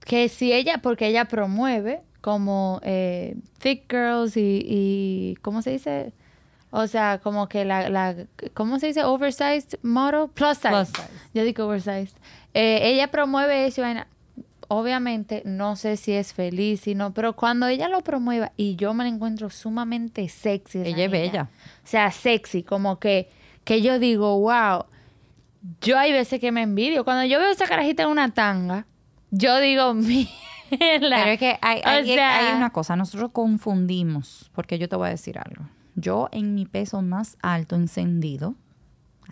que si ella, porque ella promueve como eh, thick girls y, y, ¿cómo se dice? O sea, como que la, la ¿cómo se dice? Oversized model, plus size. Plus size. Yo digo oversized. Eh, ella promueve eso. Obviamente no sé si es feliz, sino, pero cuando ella lo promueva y yo me la encuentro sumamente sexy. Ella es bella. O sea, sexy, como que, que yo digo, wow. Yo hay veces que me envidio. Cuando yo veo esa carajita en una tanga, yo digo, [laughs] mira. Pero es que hay, O hay- sea, hay una cosa, nosotros confundimos, porque yo te voy a decir algo. Yo en mi peso más alto encendido,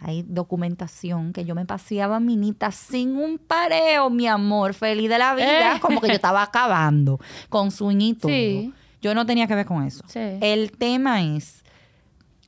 hay documentación que yo me paseaba minita sin un pareo, mi amor, feliz de la vida, Eh. como que yo estaba acabando con todo. Sí. Yo no tenía que ver con eso. Sí. El tema es,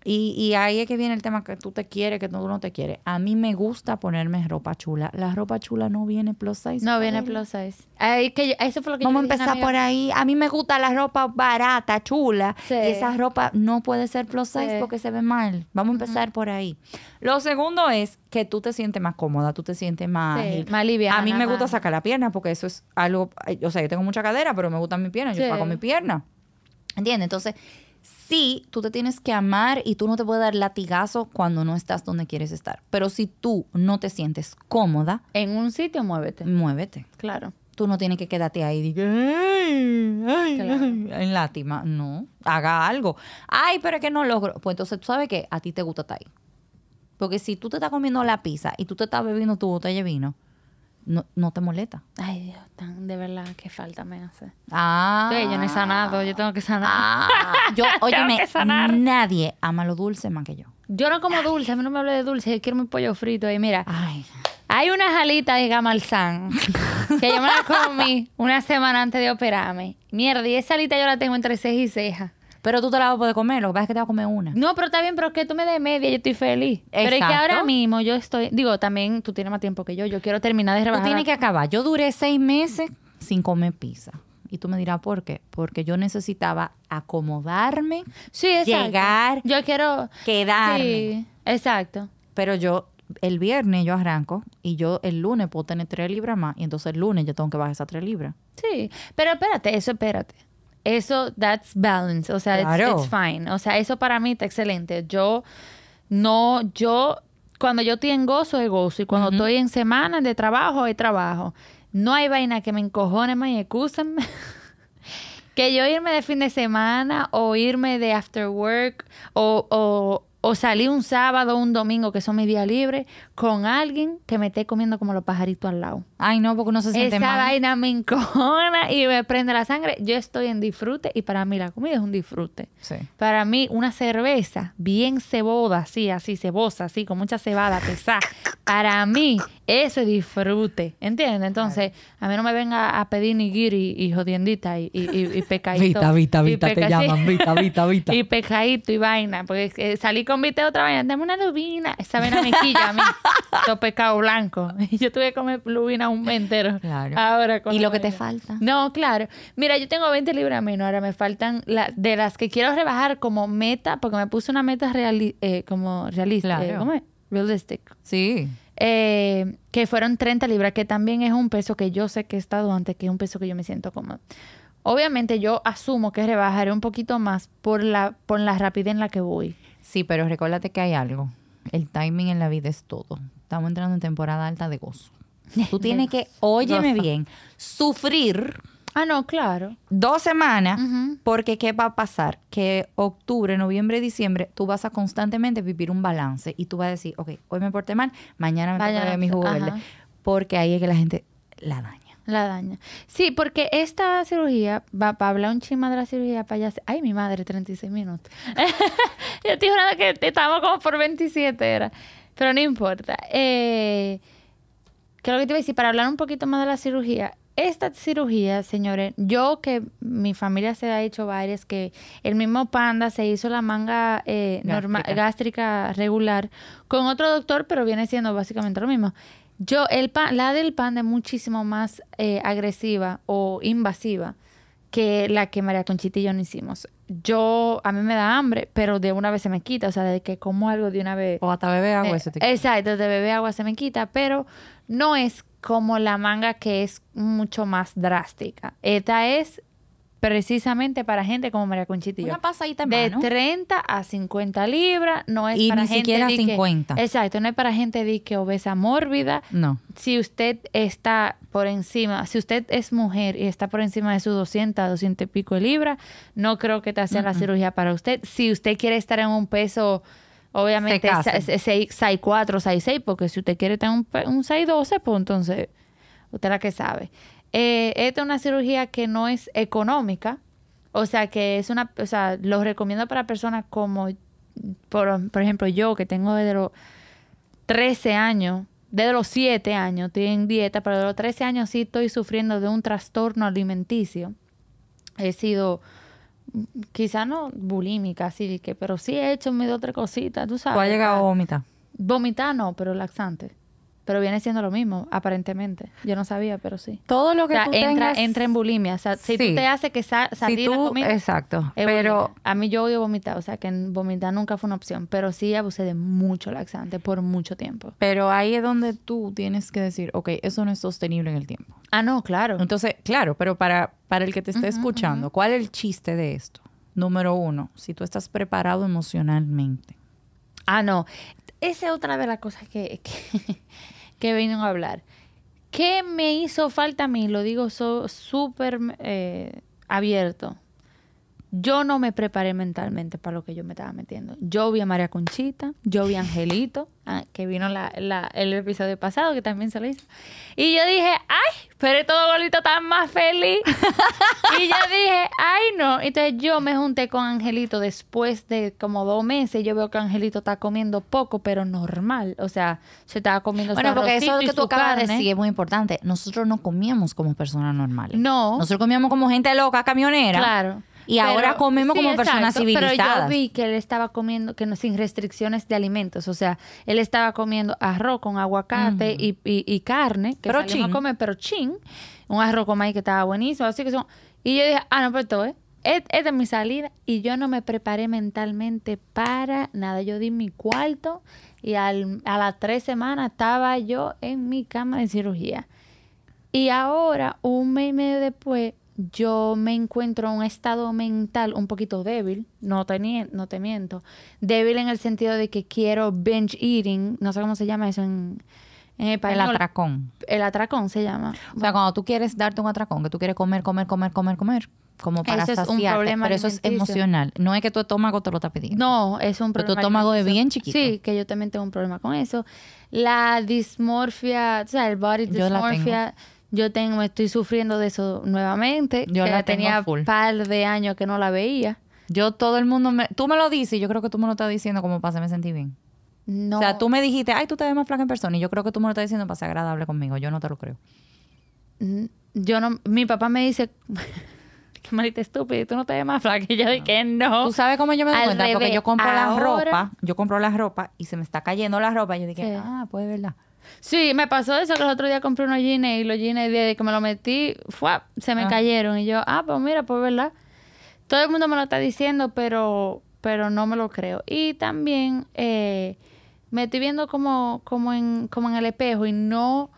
y, y ahí es que viene el tema que tú te quieres, que tú no te quieres. A mí me gusta ponerme ropa chula. La ropa chula no viene plus size. No viene plus size. Ay, que yo- eso fue lo que Vamos a dije empezar por ahí. A mí me gusta la ropa barata, chula. Sí. Y esa ropa no puede ser plus size Sí. porque se ve mal. Vamos a empezar por ahí. Lo segundo es que tú te sientes más cómoda, tú te sientes más... Sí, más liviana, A mí me gusta sacar la pierna porque eso es algo... O sea, yo tengo mucha cadera, pero me gusta mi pierna. Yo saco mi pierna. ¿Entiendes? Entonces, sí, tú te tienes que amar y tú no te puedes dar latigazo cuando no estás donde quieres estar. Pero si tú no te sientes cómoda, En un sitio, muévete. muévete. Claro. Tú no tienes que quedarte ahí y ay, ay, Claro. ay", en lástima. No, haga algo. Ay, pero es que no logro. Pues entonces tú sabes que a ti te gusta estar ahí. Porque si tú te estás comiendo la pizza y tú te estás bebiendo tu botella de vino, no, no te molesta. Ay, Dios, tan de verdad, qué falta me hace. Ah. Sí, yo no he sanado, yo tengo que sanar. Ah. Yo, [laughs] óyeme, nadie ama lo dulce más que yo. Yo no como dulce, a mí no me hable de dulce, yo quiero mi pollo frito. Y mira, Ay. hay una jalita de gamalzán que yo me la comí una semana antes de operarme. Mierda, y esa alita yo la tengo entre ceja y ceja. Pero tú te la vas a poder comer, lo que pasa es que te vas a comer una. No, pero está bien, pero es que tú me des media, yo estoy feliz. Pero es que Exacto. ahora mismo yo estoy, digo, también tú tienes más tiempo que yo, yo quiero terminar de Tú rebajar. tienes que acabar. Yo duré seis meses sin comer pizza. Y tú me dirás por qué. Porque yo necesitaba acomodarme, sí, exacto. llegar, Yo quiero quedarme. Sí, exacto. Pero yo, el viernes yo arranco y yo el lunes puedo tener tres libras más. Y entonces el lunes yo tengo que bajar esas tres libras. Sí, pero espérate, eso espérate. Eso, that's balance. O sea, it's- Claro. it's, fine. O sea, eso para mí está excelente. Yo no, yo, cuando yo estoy en gozo, es gozo. Y cuando estoy en semana de trabajo, es trabajo. No hay vaina que me encojone más y excúsenme. [laughs] que yo irme de fin de semana o irme de after work o, o, o salir un sábado o un domingo, que son mis días libres, con alguien que me esté comiendo como los pajaritos al lado. Ay, no, porque uno se siente Esa mal. vaina me encojona y me prende la sangre. Yo estoy en disfrute y para mí la comida es un disfrute. Sí. Para mí una cerveza bien ceboda, así, así, cebosa, así, con mucha cebada pesada. Para mí Eso es disfrute, ¿entiendes? Entonces, a mí no me venga a pedir ni guiri y jodiendita y, y, y, y [laughs] pecadito. Vita, Vita, Vita, te llaman. Vita, Vita, Vita. [laughs] Y pecadito y vaina. Porque eh, salí con Vita otra vaina. Dame una lubina. Esa vaina me quilla a mí. [laughs] Todo pecado blanco. Y yo tuve que comer lubina un mes entero. Claro. Ahora con ¿Y lo que te falta? No, claro. Mira, yo tengo 20 libras menos. Ahora me faltan la- de las que quiero rebajar como meta, porque me puse una meta reali- eh, como realista. Claro. eh, ¿Cómo es? Realistic. Sí. Eh, que fueron 30 libras, que también es un peso que yo sé que he estado antes, que es un peso que yo me siento cómoda. Obviamente yo asumo que rebajaré un poquito más por la, por la rapidez en la que voy. Sí, pero recuérdate que hay algo. El timing en la vida es todo. Estamos entrando en temporada alta de gozo. Tú [laughs] tienes que, óyeme bien, sufrir Ah, no, claro. dos semanas porque ¿qué va a pasar? Que octubre, noviembre, diciembre, tú vas a constantemente vivir un balance y tú vas a decir, ok, hoy me porté mal, mañana me toca mi jugo verde. Porque ahí es que la gente la daña. La daña. Sí, porque esta cirugía, va para hablar un chisme de la cirugía para allá. Ay, mi madre, 36 minutos. [laughs] Yo estoy jurando que estamos como por 27 era. Pero no importa. Eh, ¿Qué es lo que te iba a decir? Para hablar un poquito más de la cirugía. Esta cirugía, señores, yo que mi familia se ha hecho varias, que el mismo panda se hizo la manga eh, Gástrica. gástrica regular con otro doctor, pero viene siendo básicamente lo mismo. Yo, el pan, la del panda es muchísimo más eh, agresiva o invasiva que la que María Conchita y yo no hicimos. Yo, a mí me da hambre, pero de una vez se me quita, o sea, de que como algo de una vez. O hasta bebe agua, Eh, eso te quita. Exacto, de beber agua se me quita, pero no es como la manga que es mucho más drástica. Esta es precisamente para gente como María Conchita y yo. Una pasadita en De mano. 30 a 50 libras, no es Y para ni gente siquiera de que- 50. exacto, no es para gente de que obesa mórbida. No. Si usted está por encima, si usted es mujer y está por encima de sus 200, 200 y pico de libras, no creo que te haga la cirugía para usted. Si usted quiere estar en un peso, obviamente, Se case. 6'4", 6'6", porque si usted quiere tener un, un 6'12", pues entonces, usted la que sabe. Eh, esta es una cirugía que no es económica, o sea, que es una, o sea, lo recomiendo para personas como, por, por ejemplo, yo que tengo desde los 13 años, desde los 7 años estoy en dieta, pero de los 13 años sí estoy sufriendo de un trastorno alimenticio. He sido, quizá no bulímica, así que, pero sí he hecho mis otra cositas, tú sabes. Tú has llegado a vomitar. Vomitar no, pero laxante. Pero viene siendo lo mismo, aparentemente. Yo no sabía, pero sí. Todo lo O que sea, tú entra, tengas... entra en bulimia. O sea, si Sí. tú te haces que sa- Si salir la comida, exacto. Pero a mí yo odio vomitar, o sea que vomitar nunca fue una opción, pero sí abusé de mucho laxante por mucho tiempo. Pero ahí es donde tú tienes que decir, ok, eso no es sostenible en el tiempo. Ah, no, claro. Entonces, claro, pero para, para el que te esté escuchando, ¿cuál es el chiste de esto? Número uno, si tú estás preparado emocionalmente. Ah, no. Esa es otra de las cosas que, que, [laughs] que vino a hablar. ¿Qué me hizo falta a mí? Lo digo so- súper eh, abierto. Yo no me preparé mentalmente para lo que yo me estaba metiendo. Yo vi a María Conchita, yo vi a Angelito, [laughs] ah, que vino la, la- el episodio pasado, que también se lo hizo. Y yo dije, ay, pero todo golito está más feliz. [laughs] y yo dije, ay, no. Entonces yo me junté con Angelito después de como dos meses. Yo veo que Angelito está comiendo poco, pero normal. O sea, se estaba comiendo Bueno, porque eso arrocito y que tú acabas de decir es muy importante. Nosotros no comíamos como personas normales. No. Nosotros comíamos como gente loca, camionera. Claro. Y ahora comemos como personas Pero civilizadas. yo vi que él estaba comiendo, que no sin restricciones de alimentos. O sea, él estaba comiendo arroz con aguacate y, y- y carne, que Pero salimos a comer, pero chin. Un arroz con maíz que estaba buenísimo. Así que son. Y yo dije, ah, no, pero es. et- Esta es mi salida. Y yo no me preparé mentalmente para nada. Yo di mi cuarto y al- a las tres semanas estaba yo en mi cama de cirugía. Y ahora, un mes y medio después, yo me encuentro en un estado mental un poquito débil, no te, no te miento. Débil en el sentido de que quiero binge eating, no sé cómo se llama eso en, en El español. atracón. El atracón se llama. O sea, cuando tú quieres darte un atracón, que tú quieres comer, comer, comer, comer, comer, como para Eso es un problema pero eso es emocional. No es que tu estómago te lo está pidiendo. No, es un Pero tu problema. estómago es bien chiquito. Sí, que yo también tengo un problema con eso. La dismorfia, o sea, el body dysmorphia, yo tengo, estoy sufriendo de eso nuevamente. Yo que la tenía full. par de años que no la veía. Yo todo el mundo me... Tú me lo dices y yo creo que tú me lo estás diciendo como para hacerme sentir bien. No. O sea, tú me dijiste, ay, tú te ves más flaca en persona. Y yo creo que tú me lo estás diciendo para ser agradable conmigo. Yo no te lo creo. Mm, Yo no... Mi papá me dice... [laughs] Qué malita estúpida, tú no te ves más flaca. Y yo dije, no. ¿Tú sabes cómo yo me doy Al cuenta? Porque yo compro la Ahora- ropa, yo compro la ropa y se me está cayendo la ropa. Y yo dije, ah, pues es verdad. Sí, me pasó eso que el otro día compré unos jeans y los jeans desde que me los metí, ¡fua! se me Ah. cayeron. Y yo, ah, pues mira, pues verdad. Todo el mundo me lo está diciendo, pero, pero no me lo creo. Y también eh, me estoy viendo como, como, en, como en el espejo y no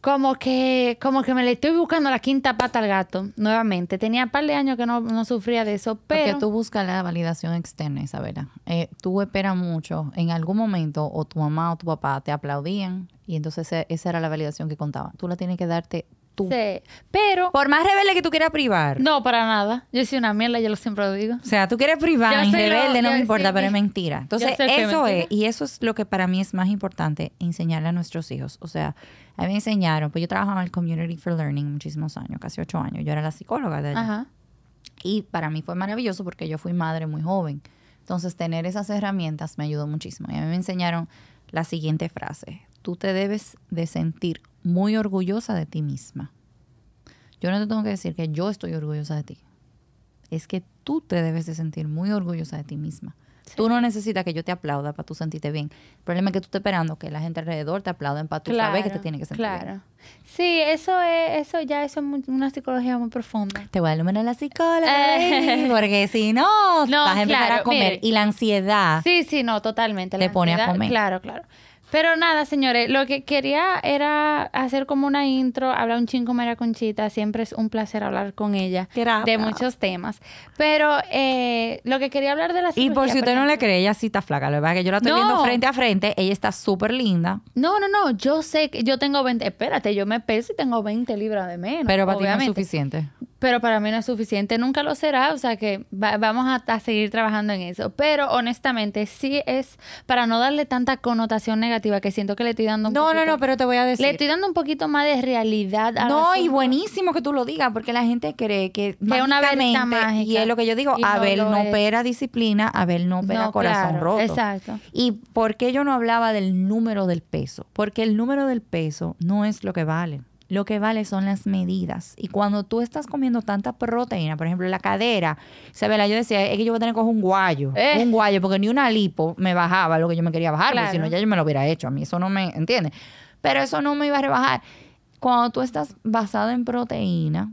como que, como que me le estoy buscando la quinta pata al gato nuevamente. Tenía un par de años que no, no sufría de eso, pero... Porque tú buscas la validación externa, Isabela. Eh, tú esperas mucho. En algún momento, o tu mamá o tu papá te aplaudían y entonces ese- esa era la validación que contaba. Tú la tienes que darte tú. Sí, pero... Por más rebelde que tú quieras privar. No, para nada. Yo soy una mierda, yo lo siempre lo digo. O sea, tú quieres privar, lo- rebelde, no me importa, pero es mentira. Entonces, eso mentira. es, y eso es lo que para mí es más importante, enseñarle a nuestros hijos. O sea, a mí me enseñaron, pues yo trabajaba en el Community for Learning muchísimos años, casi ocho años. Yo era la psicóloga de allá. Ajá. Y para mí fue maravilloso porque yo fui madre muy joven. Entonces, tener esas herramientas me ayudó muchísimo. Y a mí me enseñaron la siguiente frase. Tú te debes de sentir muy orgullosa de ti misma. Yo no te tengo que decir que yo estoy orgullosa de ti. Es que tú te debes de sentir muy orgullosa de ti misma. Tú no necesitas que yo te aplauda para tú sentirte bien. El problema es que tú estás esperando que la gente alrededor te aplauden para tú saber que te tiene que sentir claro. bien. Sí, eso es, eso ya eso es muy- una psicología muy profunda. Te voy a dar el número a la psicóloga, Eh. porque si no, No, vas a empezar claro, a comer. mire. Y la ansiedad Sí, sí, no, totalmente. Te la pone a comer. Claro, claro. Pero nada, señores, lo que quería era hacer como una intro, hablar un chingo con María Conchita. Siempre es un placer hablar con ella Gracias. de muchos temas. Pero eh, lo que quería hablar de la Y por cirugía, si usted no le cree, ella sí está flaca. Que pasa es que yo la estoy No. viendo frente a frente. Ella está súper linda. No, no, no, yo sé que yo tengo 20, espérate, yo me peso y tengo 20 libras de menos. pero para ti no es suficiente. Pero para mí no es suficiente, nunca lo será, o sea que va- vamos a, a seguir trabajando en eso. Pero honestamente, sí es para no darle tanta connotación negativa que siento que le estoy dando un No, no, poquito- no, pero te voy a decir. Le estoy dando un poquito más de realidad al No, y buenísimo que tú lo digas, porque la gente cree que, Que es una varita mágica. Y es lo que yo digo, no Abel no, es. opera disciplina, Abel no opera No, corazón claro, roto. Exacto. ¿Y por qué yo no hablaba del número del peso? Porque el número del peso no es lo que vale. Lo que vale son las medidas. Y cuando tú estás comiendo tanta proteína, por ejemplo, la cadera, Isabela, yo decía, es que yo voy a tener que coger un guayo. Eh. Un guayo, porque ni una lipo me bajaba lo que yo me quería bajar, porque si Claro. no ya yo me lo hubiera hecho. A mí eso no me, ¿entiendes? Pero eso no me iba a rebajar. Cuando tú estás basado en proteína,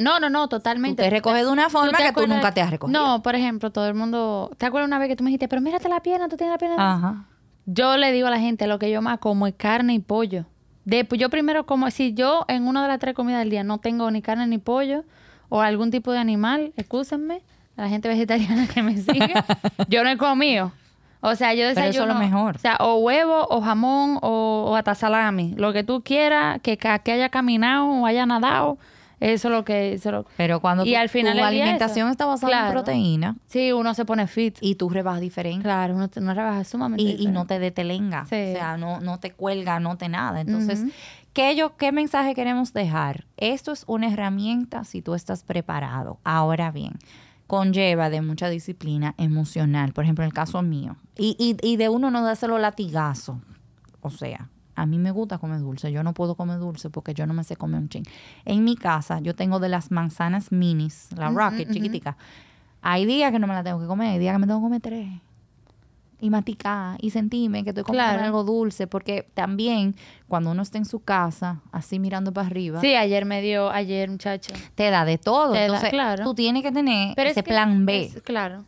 No, no, no, tú totalmente. te recoges de una forma que tú nunca te has recogido. No, por ejemplo, todo el mundo... ¿Te acuerdas una vez que tú me dijiste, pero mírate la pierna, tú tienes la pierna... Ajá. Yo le digo a la gente, lo que yo más como es carne y pollo. De, pues yo primero como, si yo en una de las tres comidas del día no tengo ni carne ni pollo o algún tipo de animal, excúsenme, a la gente vegetariana que me sigue, [laughs] yo no he comido. O sea, yo Pero eso desayuno... es lo mejor. O sea, o huevo, o jamón, o, o hasta salami. Lo que tú quieras, que, que haya caminado o haya nadado, eso es lo que... Eso es lo- Pero cuando Y tu- al final tu alimentación eso. está basada en proteína Sí, uno se pone fit. y tú rebajas diferente. Claro, uno, te- uno rebaja sumamente y, y no te detelenga. Sí. O sea, no, no te cuelga, no te nada. Entonces. ¿qué, yo, ¿qué mensaje queremos dejar? Esto es una herramienta si tú estás preparado. Ahora bien, conlleva de mucha disciplina emocional. Por ejemplo, en el caso mío. Y, y, y de uno no dárselo latigazo. O sea, a mí me gusta comer dulce. Yo no puedo comer dulce porque yo no me sé comer un ching. En mi casa, yo tengo de las manzanas minis, la Rocket chiquitica. Hay días que no me la tengo que comer, hay días que me tengo que comer tres. Y maticar y sentirme que estoy comiendo Claro. algo dulce, porque también cuando uno está en su casa, así mirando para arriba, Sí, ayer me dio, ayer muchacho. te da de todo. Te da, Entonces, claro. tú tienes que tener Pero ese es que plan B es- claro.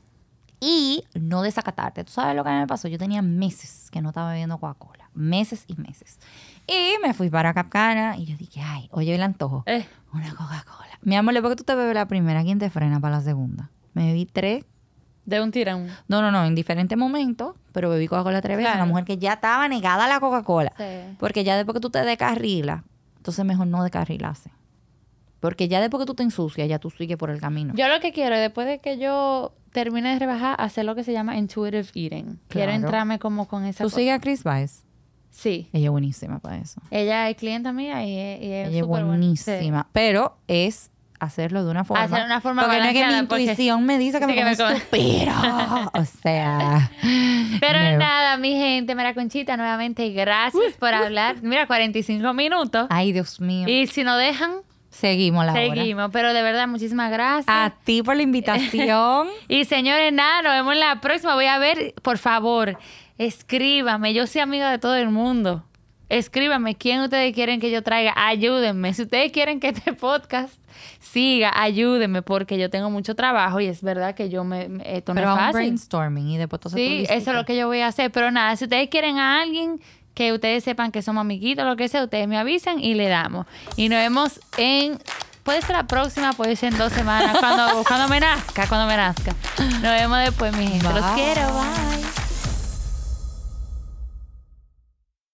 y no desacatarte. ¿Tú sabes lo que a mí me pasó? Yo tenía meses que no estaba bebiendo Coca-Cola. Meses y meses. Y me fui para Capcana y yo dije, ay, oye el antojo. Eh, Una Coca-Cola. Mi amor, ¿por qué tú te bebes la primera? ¿Quién te frena para la segunda? Me bebí tres. de un tirón. No, no, no, en diferentes momentos, pero bebí Coca-Cola tres veces. Claro. Una mujer que ya estaba negada a la Coca-Cola. Sí. Porque ya después que tú te descarrilas, entonces mejor no descarrilarse. Porque ya después que tú te ensucias, ya tú sigues por el camino. Yo lo que quiero es después de que yo termine de rebajar, hacer lo que se llama intuitive eating. Quiero entrarme como con esa ¿Tú cosa. sigues a Chris Baez? Sí. Ella es buenísima para eso. Ella es clienta mía y es, y es Ella es buena. buenísima. Pero es hacerlo de una forma. Hacer una forma Porque no es que mi intuición me dice que Sí, me que me come. o sea. [laughs] Pero no. nada, mi gente, María Conchita, nuevamente gracias por hablar. Mira, 45 minutos. Ay, Dios mío. Y si nos dejan, Seguimos la hora. seguimos. Pero de verdad, muchísimas gracias. A ti por la invitación. [laughs] Y señores, nada, nos vemos en la próxima. Voy a ver, por favor, escríbame. Yo soy amiga de todo el mundo. Escríbame quién ustedes quieren que yo traiga. Ayúdenme. Si ustedes quieren que este podcast siga, ayúdenme porque yo tengo mucho trabajo y es verdad que yo me, me- esto no Pero es a un fácil. brainstorming y después Sí, eso es lo que yo voy a hacer. Pero nada, si ustedes quieren a alguien que ustedes sepan que somos amiguitos, lo que sea, ustedes me avisan y le damos. Y nos vemos en... Puede ser la próxima, puede ser en dos semanas, cuando, cuando me nazca, cuando me nazca. Nos vemos después, mi gente. Los quiero, bye.